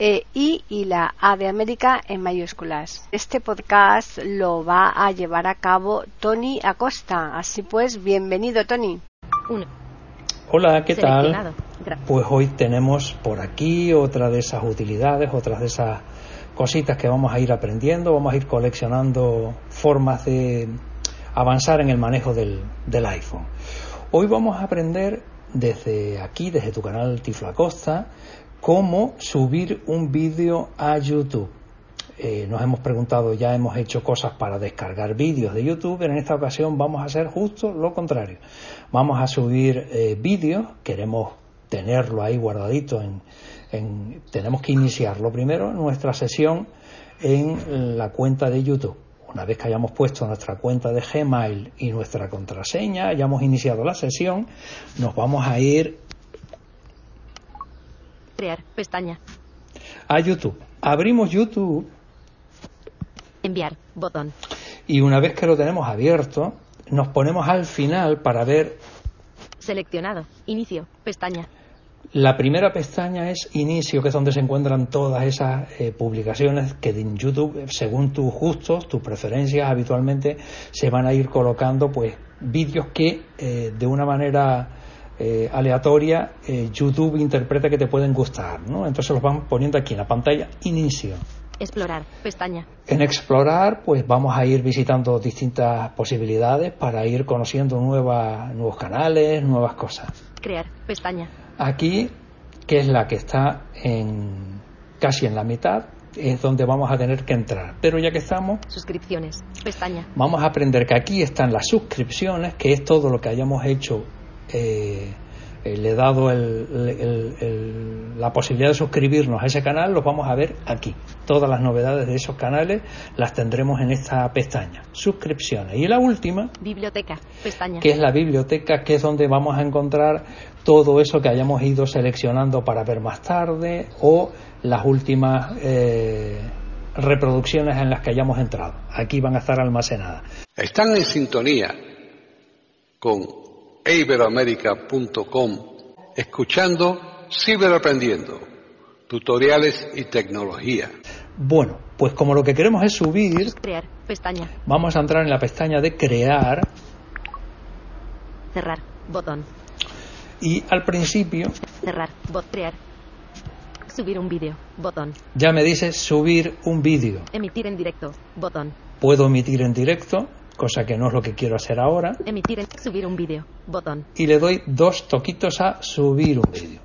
e I y la A de América en mayúsculas. Este podcast lo va a llevar a cabo Tony Acosta. Así pues, bienvenido Tony. Hola, ¿qué tal? Pues hoy tenemos por aquí otra de esas utilidades, otras de esas cositas que vamos a ir aprendiendo, vamos a ir coleccionando formas de avanzar en el manejo del, del iPhone. Hoy vamos a aprender desde aquí, desde tu canal Tiflo Acosta, cómo subir un vídeo a YouTube. Eh, nos hemos preguntado, ya hemos hecho cosas para descargar vídeos de YouTube, pero en esta ocasión vamos a hacer justo lo contrario. Vamos a subir eh, vídeos, queremos tenerlo ahí guardadito, en, tenemos que iniciarlo primero, nuestra sesión en la cuenta de YouTube. Una vez que hayamos puesto nuestra cuenta de Gmail y nuestra contraseña, hayamos iniciado la sesión, nos vamos a ir Crear, pestaña. A YouTube. Abrimos YouTube. Enviar, botón. Y una vez que lo tenemos abierto, nos ponemos al final para ver. Seleccionado. Inicio, pestaña. La primera pestaña es inicio, que es donde se encuentran todas esas eh, publicaciones que en YouTube, según tus gustos, tus preferencias, habitualmente se van a ir colocando pues vídeos que eh, de una manera eh, aleatoria eh, YouTube interpreta que te pueden gustar, ¿no? Entonces los van poniendo aquí en la pantalla inicio. Explorar, pestaña. En explorar, pues vamos a ir visitando distintas posibilidades para ir conociendo nuevas, nuevos canales, nuevas cosas. Crear, pestaña. Aquí, que es la que está en casi en la mitad, es donde vamos a tener que entrar. Pero ya que estamos... Suscripciones, pestaña. Vamos a aprender que aquí están las suscripciones, que es todo lo que hayamos hecho eh, eh, le he dado la posibilidad de suscribirnos a ese canal, los vamos a ver aquí. Todas las novedades de esos canales las tendremos en esta pestaña. Suscripciones. Y la última, biblioteca, pestaña. Que es la biblioteca, que es donde vamos a encontrar todo eso que hayamos ido seleccionando para ver más tarde o las últimas eh, reproducciones en las que hayamos entrado. Aquí van a estar almacenadas. Están en sintonía con iberoamerica.com, escuchando Ciberaprendiendo, tutoriales y tecnología. Bueno, pues como lo que queremos es subir, crear, pestaña. Vamos a entrar en la pestaña de crear. Cerrar, botón. Y al principio. Cerrar, bot, crear. Subir un vídeo, botón. Ya me dice subir un vídeo. Emitir en directo, botón. Puedo emitir en directo cosa que no es lo que quiero hacer ahora. Emitir, subir un vídeo, botón. Y le doy dos toquitos a subir un vídeo.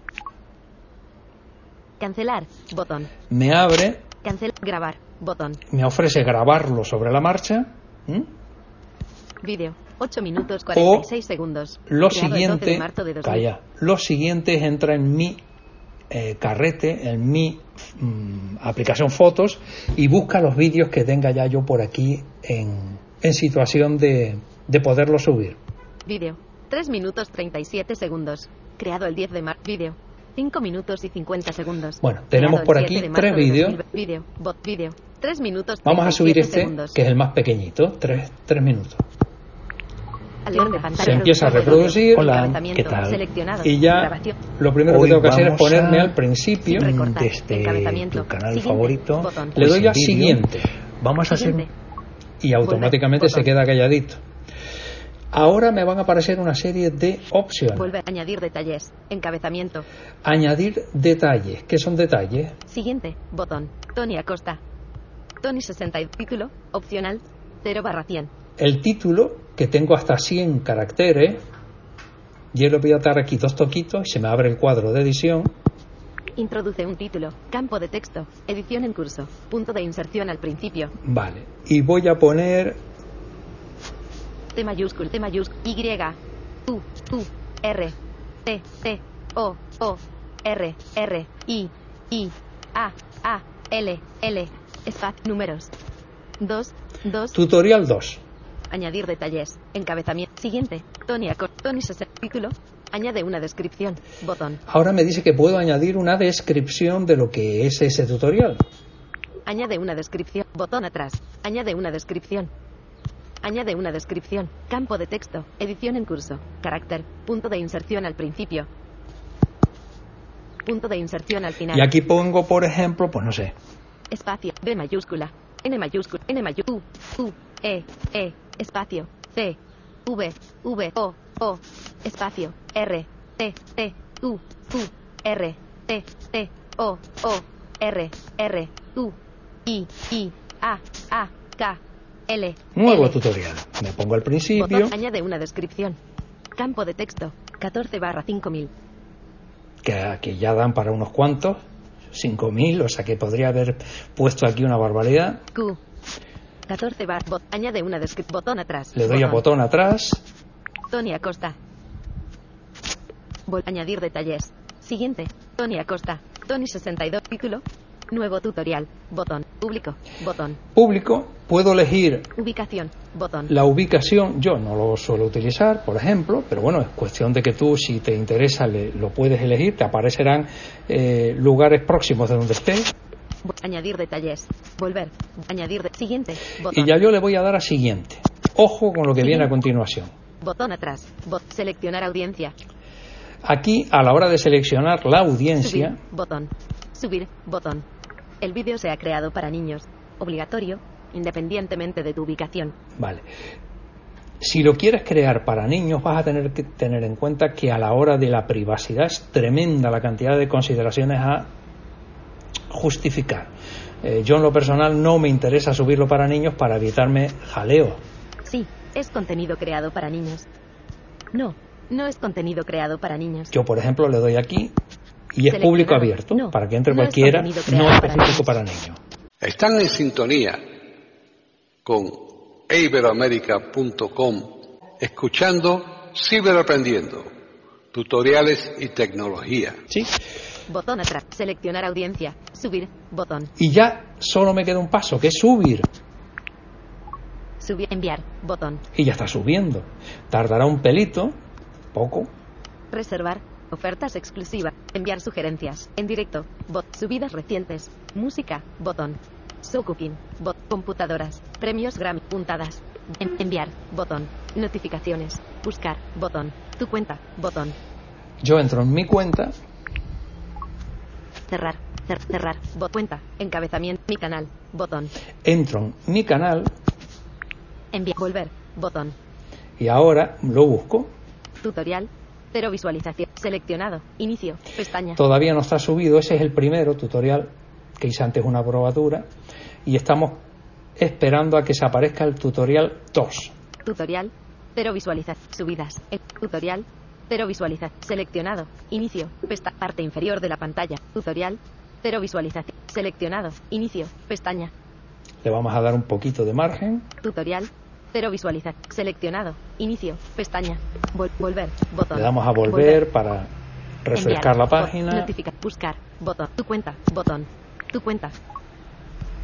Cancelar, botón. Me abre. Cancelar, grabar, botón. Me ofrece grabarlo sobre la marcha. Vídeo, 8 minutos 46 segundos. Lo siguiente, calla, lo siguiente entra en mi eh, carrete, en mi mm, aplicación fotos y busca los vídeos que tenga ya yo por aquí en, en situación de, de poderlo subir. Vídeo. 3 minutos 37 segundos. Creado el 10 de marzo. Vídeo. 5 minutos y 50 segundos. Bueno, tenemos por aquí tres vídeos. Vídeo. Bot vídeo. 3 minutos. Vamos a subir este, que es el más pequeñito. 3, 3 minutos. Se empieza a reproducir. Hola, ¿qué tal? Y ya lo primero que tengo que hacer es ponerme al principio de este tu canal favorito. Le doy a siguiente. Vamos a hacer y automáticamente se queda calladito. Ahora me van a aparecer una serie de opciones. Vuelve a añadir detalles. Encabezamiento. Añadir detalles. ¿Qué son detalles? Siguiente. Botón. Tony Acosta. Tony 60. Título. Opcional. 0 barra 100. El título, que tengo hasta 100 caracteres. Yo le voy a dar aquí dos toquitos y se me abre el cuadro de edición. Introduce un título, campo de texto, edición en curso, punto de inserción al principio. Vale, y voy a poner... T mayúscula, T mayúscula, Y, U, U, R, T, T, O, O, R, R, I, I, A, A, L, L, espacio, números. 2, 2. Tutorial 2. Añadir detalles. Encabezamiento. Siguiente. Tony Acor. Tony Título. Añade una descripción. Botón. Ahora me dice que puedo añadir una descripción de lo que es ese tutorial. Añade una descripción. Botón atrás. Añade una descripción. Añade una descripción. Campo de texto. Edición en curso. Carácter. Punto de inserción al principio. Punto de inserción al final. Y aquí pongo, por ejemplo, pues no sé. Espacio. B mayúscula. N mayúscula. N mayúscula. U. U. E. E. Espacio. C. V. V. O. O. Espacio. R. T. T. U. U. R. T. T. O. O. R. R. U. I. I. A. A. K. L. Nuevo tutorial. Me pongo al principio. añade una descripción. Campo de texto. 14 barra 5000. Que, que ya dan para unos cuantos. 5000, o sea que podría haber puesto aquí una barbaridad. Q. 14 bar. añade una descripción. Botón atrás. Le doy a botón atrás. Tony Acosta. Añadir detalles. Siguiente. Tony Acosta. Tony 62. Título. Nuevo tutorial. Botón. Público. Botón. Público. Puedo elegir. Ubicación. Botón. La ubicación yo no lo suelo utilizar, por ejemplo, pero bueno, es cuestión de que tú, si te interesa, lo puedes elegir. Te aparecerán eh, lugares próximos de donde estés. Añadir detalles. Volver. Añadir de siguiente. Y ya yo le voy a dar a siguiente. Ojo con lo que viene a continuación. Botón atrás. seleccionar audiencia. Aquí, a la hora de seleccionar la audiencia. Subir, botón. Subir. Botón. El vídeo se ha creado para niños. Obligatorio, independientemente de tu ubicación. Vale. Si lo quieres crear para niños, vas a tener que tener en cuenta que a la hora de la privacidad es tremenda la cantidad de consideraciones a justificar. Eh, yo en lo personal no me interesa subirlo para niños para evitarme jaleo. Sí, es contenido creado para niños. No, no es contenido creado para niños. Yo, por ejemplo, le doy aquí y es público abierto para que entre cualquiera, no específico para niños. Están en sintonía con iberoamérica.com escuchando Ciberaprendiendo, tutoriales y tecnología. Sí. Botón atrás. Seleccionar audiencia. Subir. Botón. Y ya solo me queda un paso, que es subir. Subir. Enviar. Botón. Y ya está subiendo. Tardará un pelito. Poco. Reservar. Ofertas exclusivas. Enviar sugerencias. En directo. Bot. Subidas recientes. Música. Botón. So Cooking. Bot. Computadoras. Premios Grammy. Puntadas. enviar. Botón. Notificaciones. Buscar. Botón. Tu cuenta. Botón. Yo entro en mi cuenta Cerrar. cerrar. Bot cuenta. Encabezamiento. Mi canal. Botón. Entro en mi canal. Enviar. Volver. Botón. Y ahora lo busco. Tutorial. Cero visualización. Seleccionado. Inicio. Pestaña. Todavía no está subido. Ese es el primero tutorial que hice antes una probatura. Y estamos esperando a que se aparezca el tutorial 2. Tutorial. Cero visualización. Subidas. El tutorial. Cero visualización. Seleccionado. Inicio. Pesta. Parte inferior de la pantalla. Tutorial. Cero visualización. Seleccionado. Inicio. Pestaña. Le vamos a dar un poquito de margen. Tutorial. Cero. Seleccionado. Inicio. Pestaña. volver. Botón. Le damos a volver, para refrescar la página. Notificar. Buscar. Botón. Tu cuenta. Botón. Tu cuenta.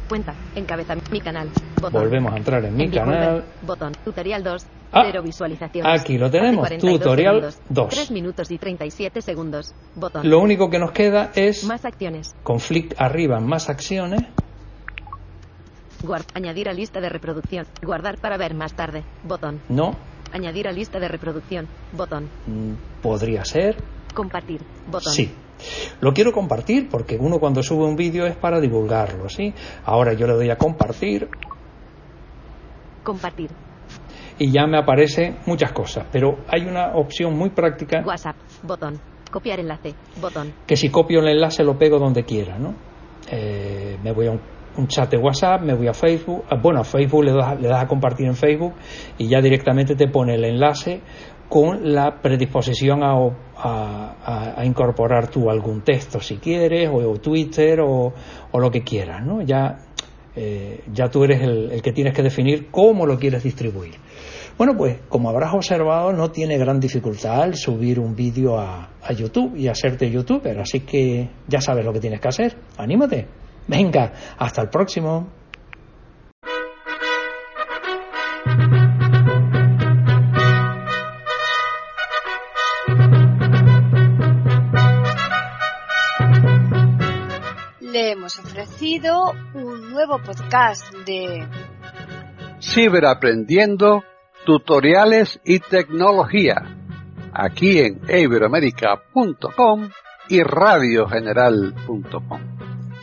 Cuenta. Encabezamiento. Mi canal. Botón. Volvemos a entrar en mi canal. Botón. Tutorial 2. Ah, Cero visualizaciones. Aquí lo tenemos. Tutorial 2. 3 minutos y 37 segundos. Botón. Lo único que nos queda es. Más acciones. Conflict arriba, más acciones. Añadir a lista de reproducción. Guardar para ver más tarde. Botón. No. Añadir a lista de reproducción. Botón. Mm, podría ser. Compartir. Botón. Sí. Lo quiero compartir porque uno cuando sube un vídeo es para divulgarlo, ¿sí? Ahora yo le doy a compartir. Compartir. Y ya me aparecen muchas cosas, pero hay una opción muy práctica. WhatsApp, botón. Copiar enlace, botón. Que si copio el enlace lo pego donde quiera, ¿no? Eh, me voy a un un chat de WhatsApp, me voy a Facebook, ah, bueno, a Facebook le das, le das a compartir en Facebook y ya directamente te pone el enlace con la predisposición a, incorporar tú algún texto si quieres, o, Twitter, o, lo que quieras, ¿no? Ya, eh, ya tú eres el, que tienes que definir cómo lo quieres distribuir. Bueno, pues como habrás observado, no tiene gran dificultad subir un vídeo a, a YouTube y hacerte youtuber, así que ya sabes lo que tienes que hacer. Anímate. Venga, hasta el próximo. Le hemos ofrecido un nuevo podcast de Ciberaprendiendo, tutoriales y tecnología, aquí en iberoamerica.com y radiogeneral.com.